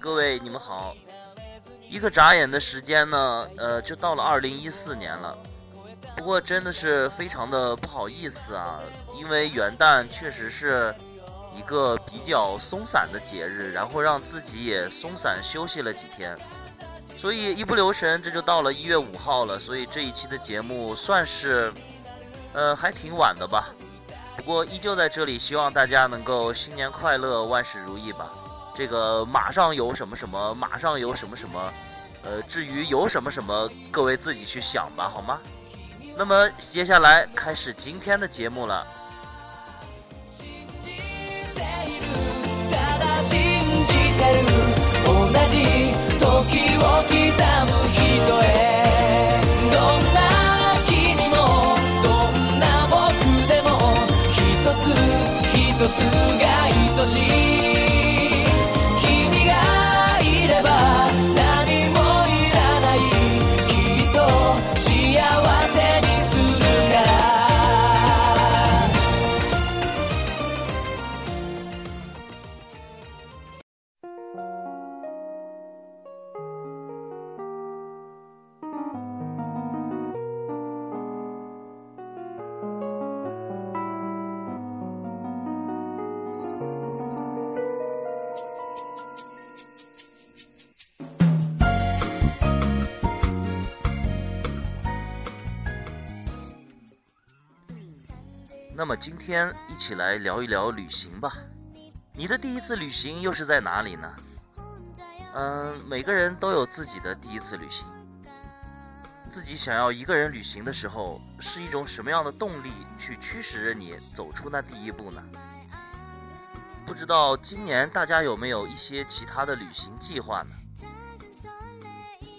各位，你们好！一个眨眼的时间呢，呃，就到了二零一四年了。不过真的是非常的不好意思啊，因为元旦确实是一个比较松散的节日，然后让自己也松散休息了几天，所以一不留神这就到了一月五号了。所以这一期的节目算是，呃，还挺晚的吧。不过依旧在这里，希望大家能够新年快乐，万事如意吧。这个马上有什么什么，马上有什么什么，呃，至于有什么什么，各位自己去想吧，好吗？那么接下来开始今天的节目了。那么今天一起来聊一聊旅行吧。你的第一次旅行又是在哪里呢？嗯，每个人都有自己的第一次旅行。自己想要一个人旅行的时候，是一种什么样的动力去驱使着你走出那第一步呢？不知道今年大家有没有一些其他的旅行计划呢？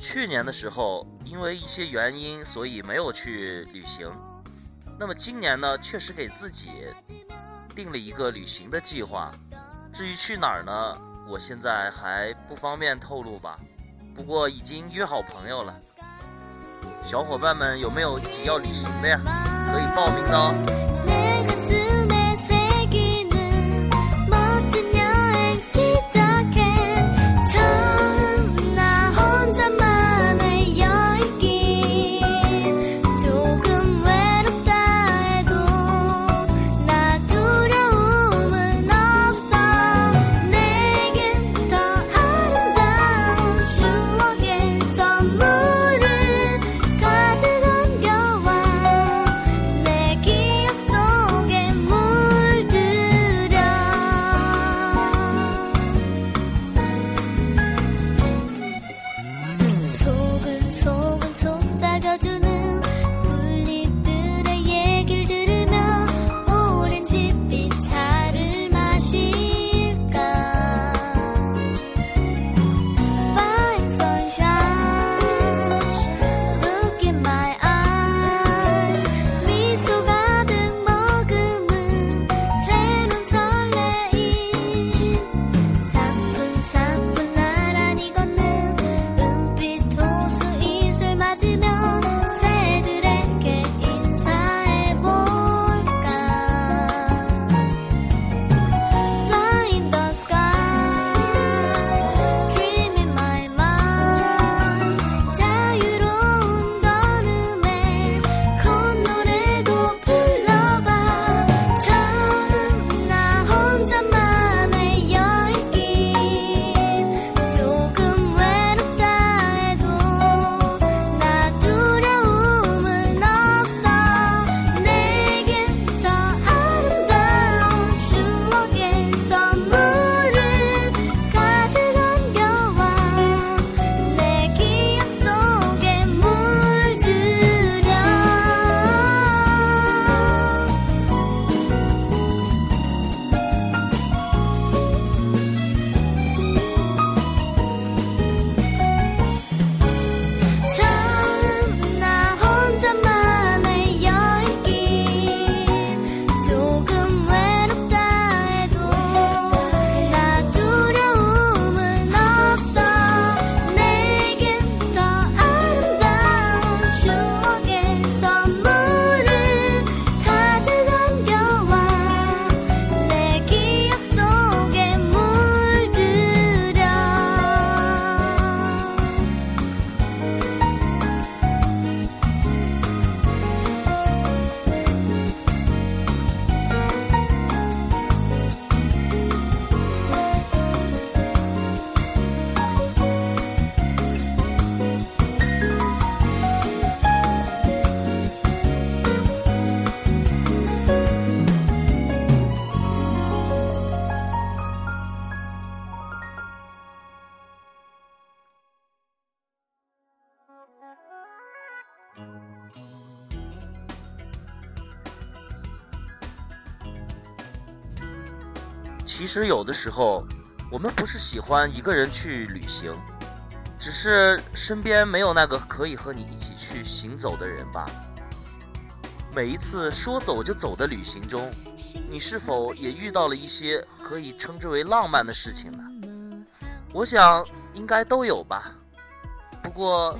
去年的时候，因为一些原因，所以没有去旅行。那么今年呢，确实给自己定了一个旅行的计划。至于去哪儿呢，我现在还不方便透露吧。不过已经约好朋友了。小伙伴们有没有一起要旅行的呀？可以报名的哦。实有的时候，我们不是喜欢一个人去旅行，只是身边没有那个可以和你一起去行走的人吧。每一次说走就走的旅行中，你是否也遇到了一些可以称之为浪漫的事情呢？我想应该都有吧。不过，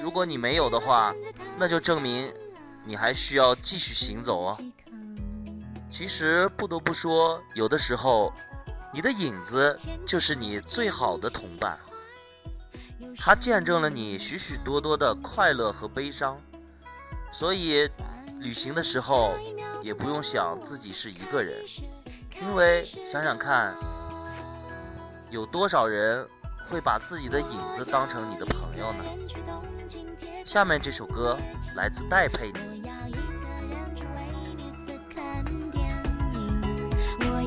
如果你没有的话，那就证明你还需要继续行走哦。其实不得不说，有的时候，你的影子就是你最好的同伴，它见证了你许许多多的快乐和悲伤，所以。旅行的时候，也不用想自己是一个人，因为想想看，有多少人会把自己的影子当成你的朋友呢？下面这首歌来自戴佩妮。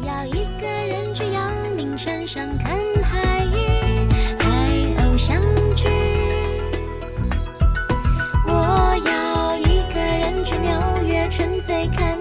要一个人去阳明山上看海芋，海鸥相聚。我要一个人去纽约，纯粹看。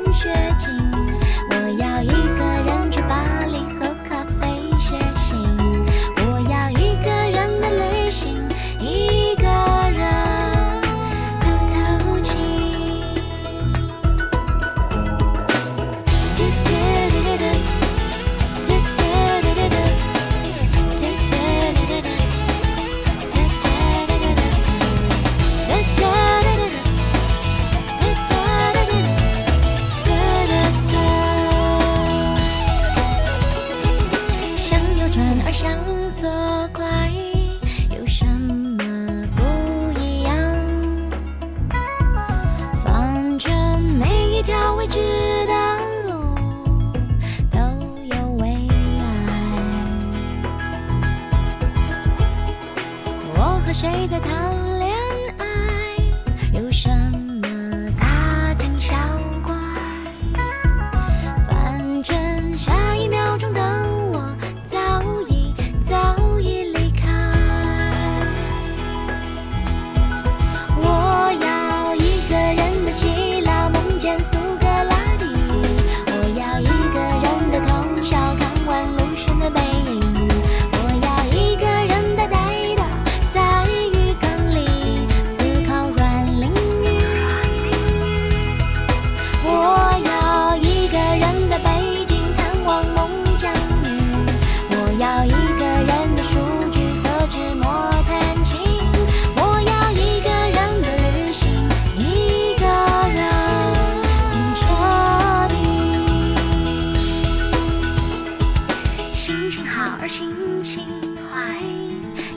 心情坏，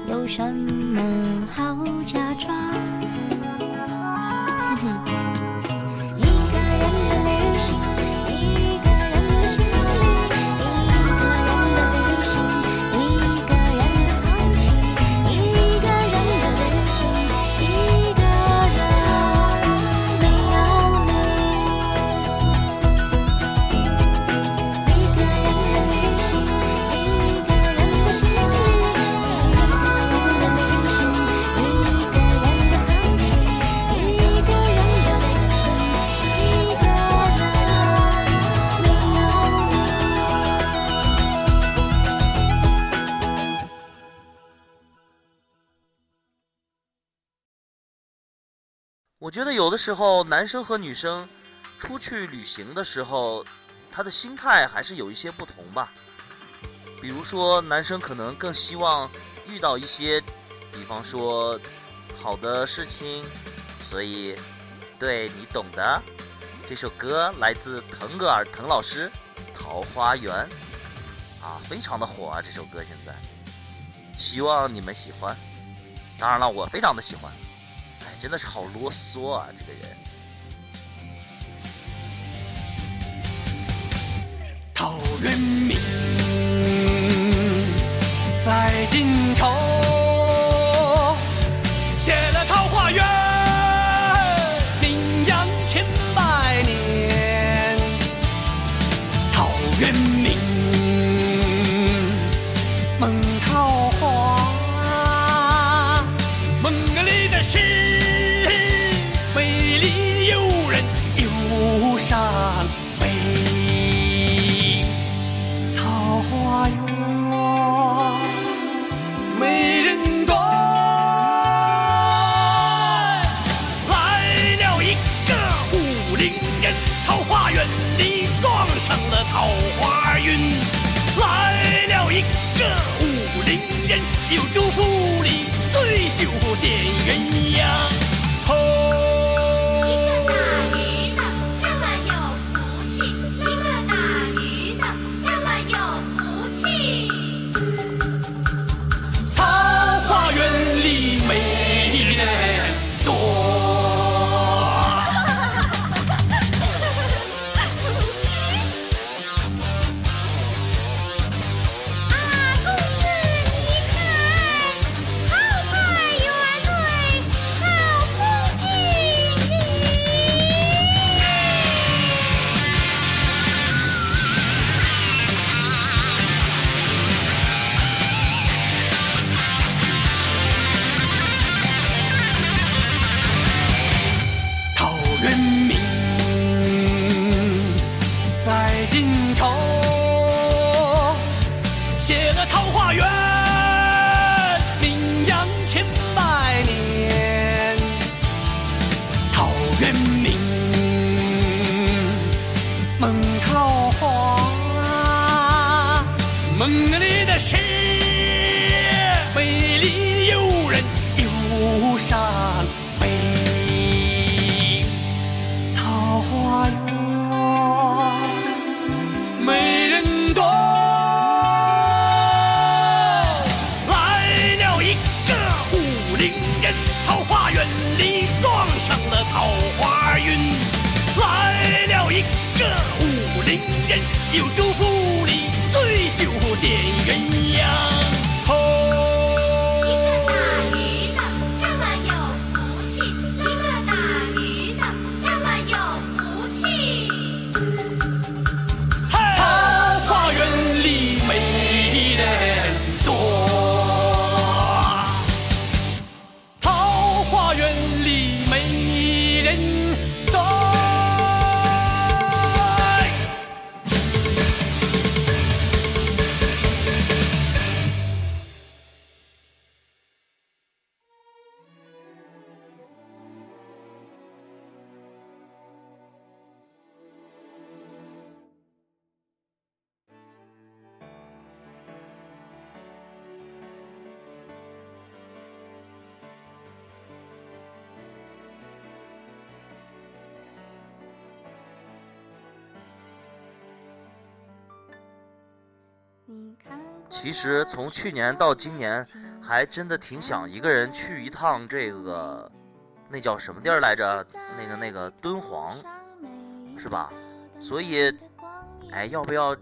有什么好假装？我觉得有的时候，男生和女生出去旅行的时候，他的心态还是有一些不同吧。比如说，男生可能更希望遇到一些，比方说好的事情，所以，对你懂的。这首歌来自腾格尔腾老师，《桃花源》啊，非常的火啊！这首歌现在，希望你们喜欢。当然了，我非常的喜欢。真的是好啰嗦啊，这个人。陶渊明你撞上了桃花运，来了一个武林人，又祝福你醉酒点鸳鸯。真理。其实从去年到今年，还真的挺想一个人去一趟这个，那叫什么地儿来着？那个那个敦煌，是吧？所以，哎，要不要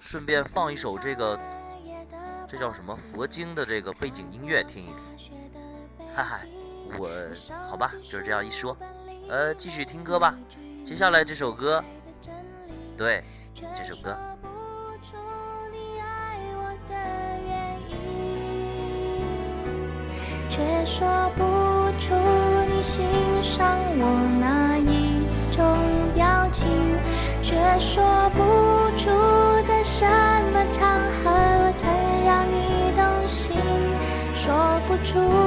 顺便放一首这个，这叫什么佛经的这个背景音乐听一听？嗨嗨，我好吧，就是这样一说，呃，继续听歌吧。接下来这首歌，对，这首歌。却说不出你欣赏我哪一种表情，却说不出在什么场合曾让你动心，说不出。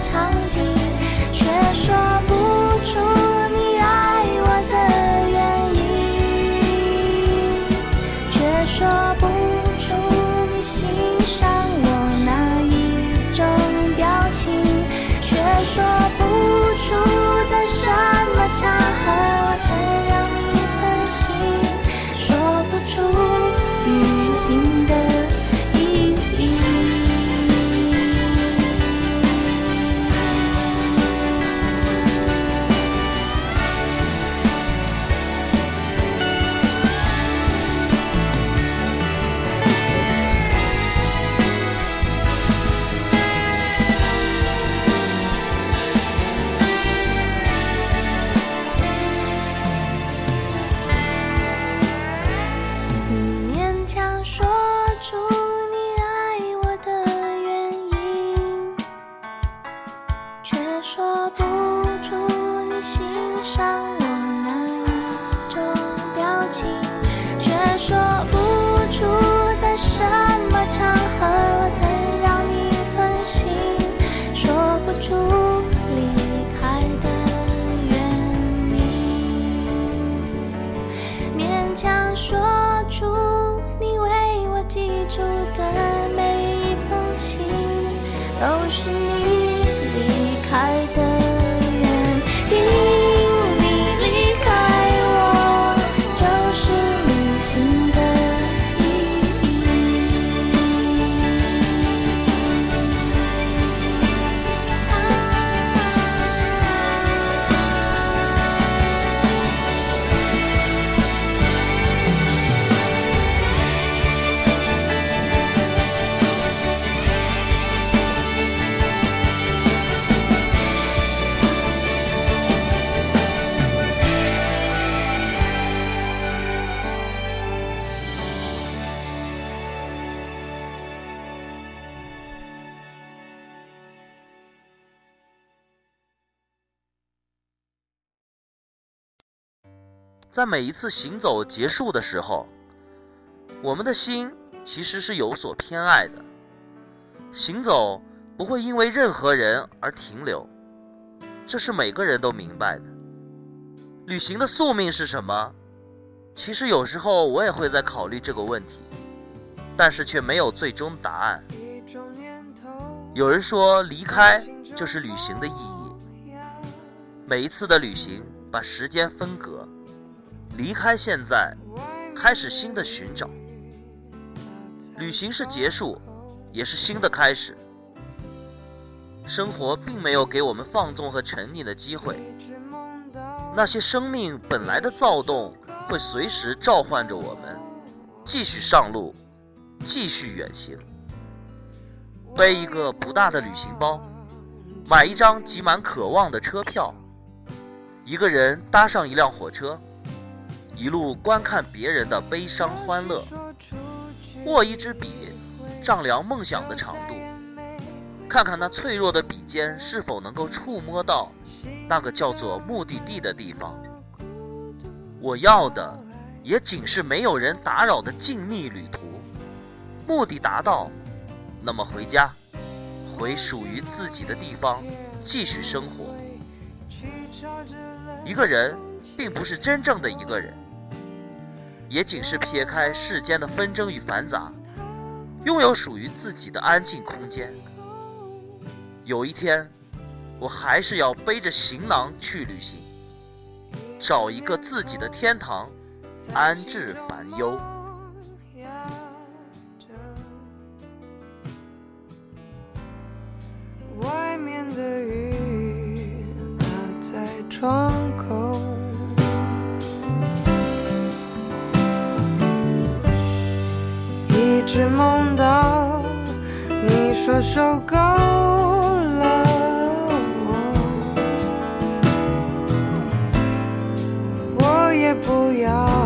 场景却说在每一次行走结束的时候，我们的心其实是有所偏爱的。行走不会因为任何人而停留，这是每个人都明白的。旅行的宿命是什么？其实有时候我也会在考虑这个问题，但是却没有最终答案。有人说，离开就是旅行的意义。每一次的旅行，把时间分隔，离开现在，开始新的寻找。旅行是结束，也是新的开始。生活并没有给我们放纵和沉溺的机会。那些生命本来的躁动，会随时召唤着我们，继续上路，继续远行。背一个不大的旅行包，买一张挤满渴望的车票，一个人搭上一辆火车，一路观看别人的悲伤欢乐，握一支笔，丈量梦想的长度，看看那脆弱的笔尖是否能够触摸到那个叫做目的地的地方。我要的，也仅是没有人打扰的静谧旅途，目的达到。那么回家，回属于自己的地方，继续生活。一个人并不是真正的一个人，也仅是撇开世间的纷争与繁杂，拥有属于自己的安静空间。有一天，我还是要背着行囊去旅行，找一个自己的天堂，安置烦忧。外面的雨打在窗口，直梦到你说受够了，我也不要。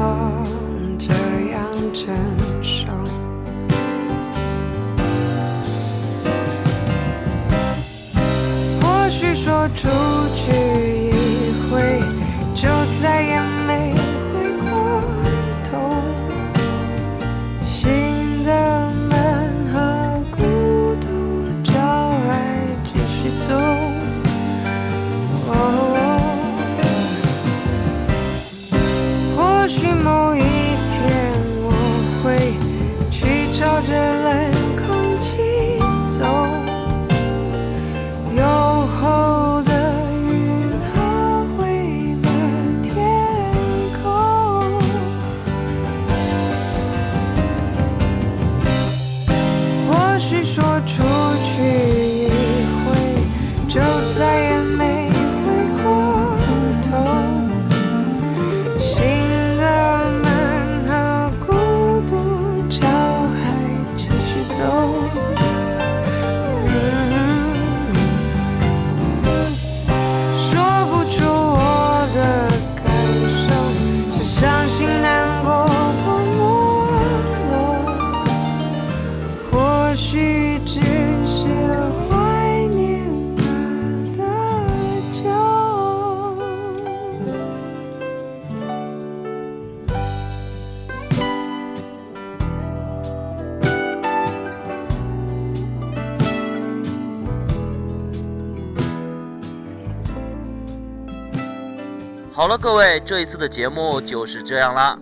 各位，这一次的节目就是这样啦。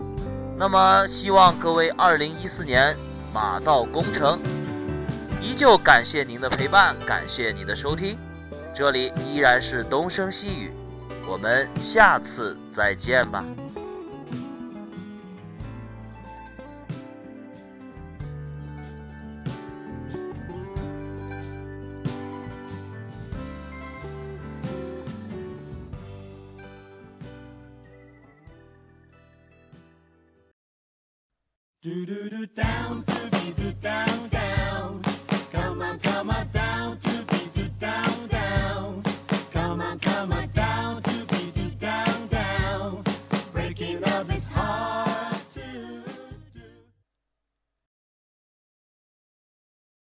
那么，希望各位二零一四年马到功成。依旧感谢您的陪伴，感谢你的收听。这里依然是东升西语，我们下次再见吧。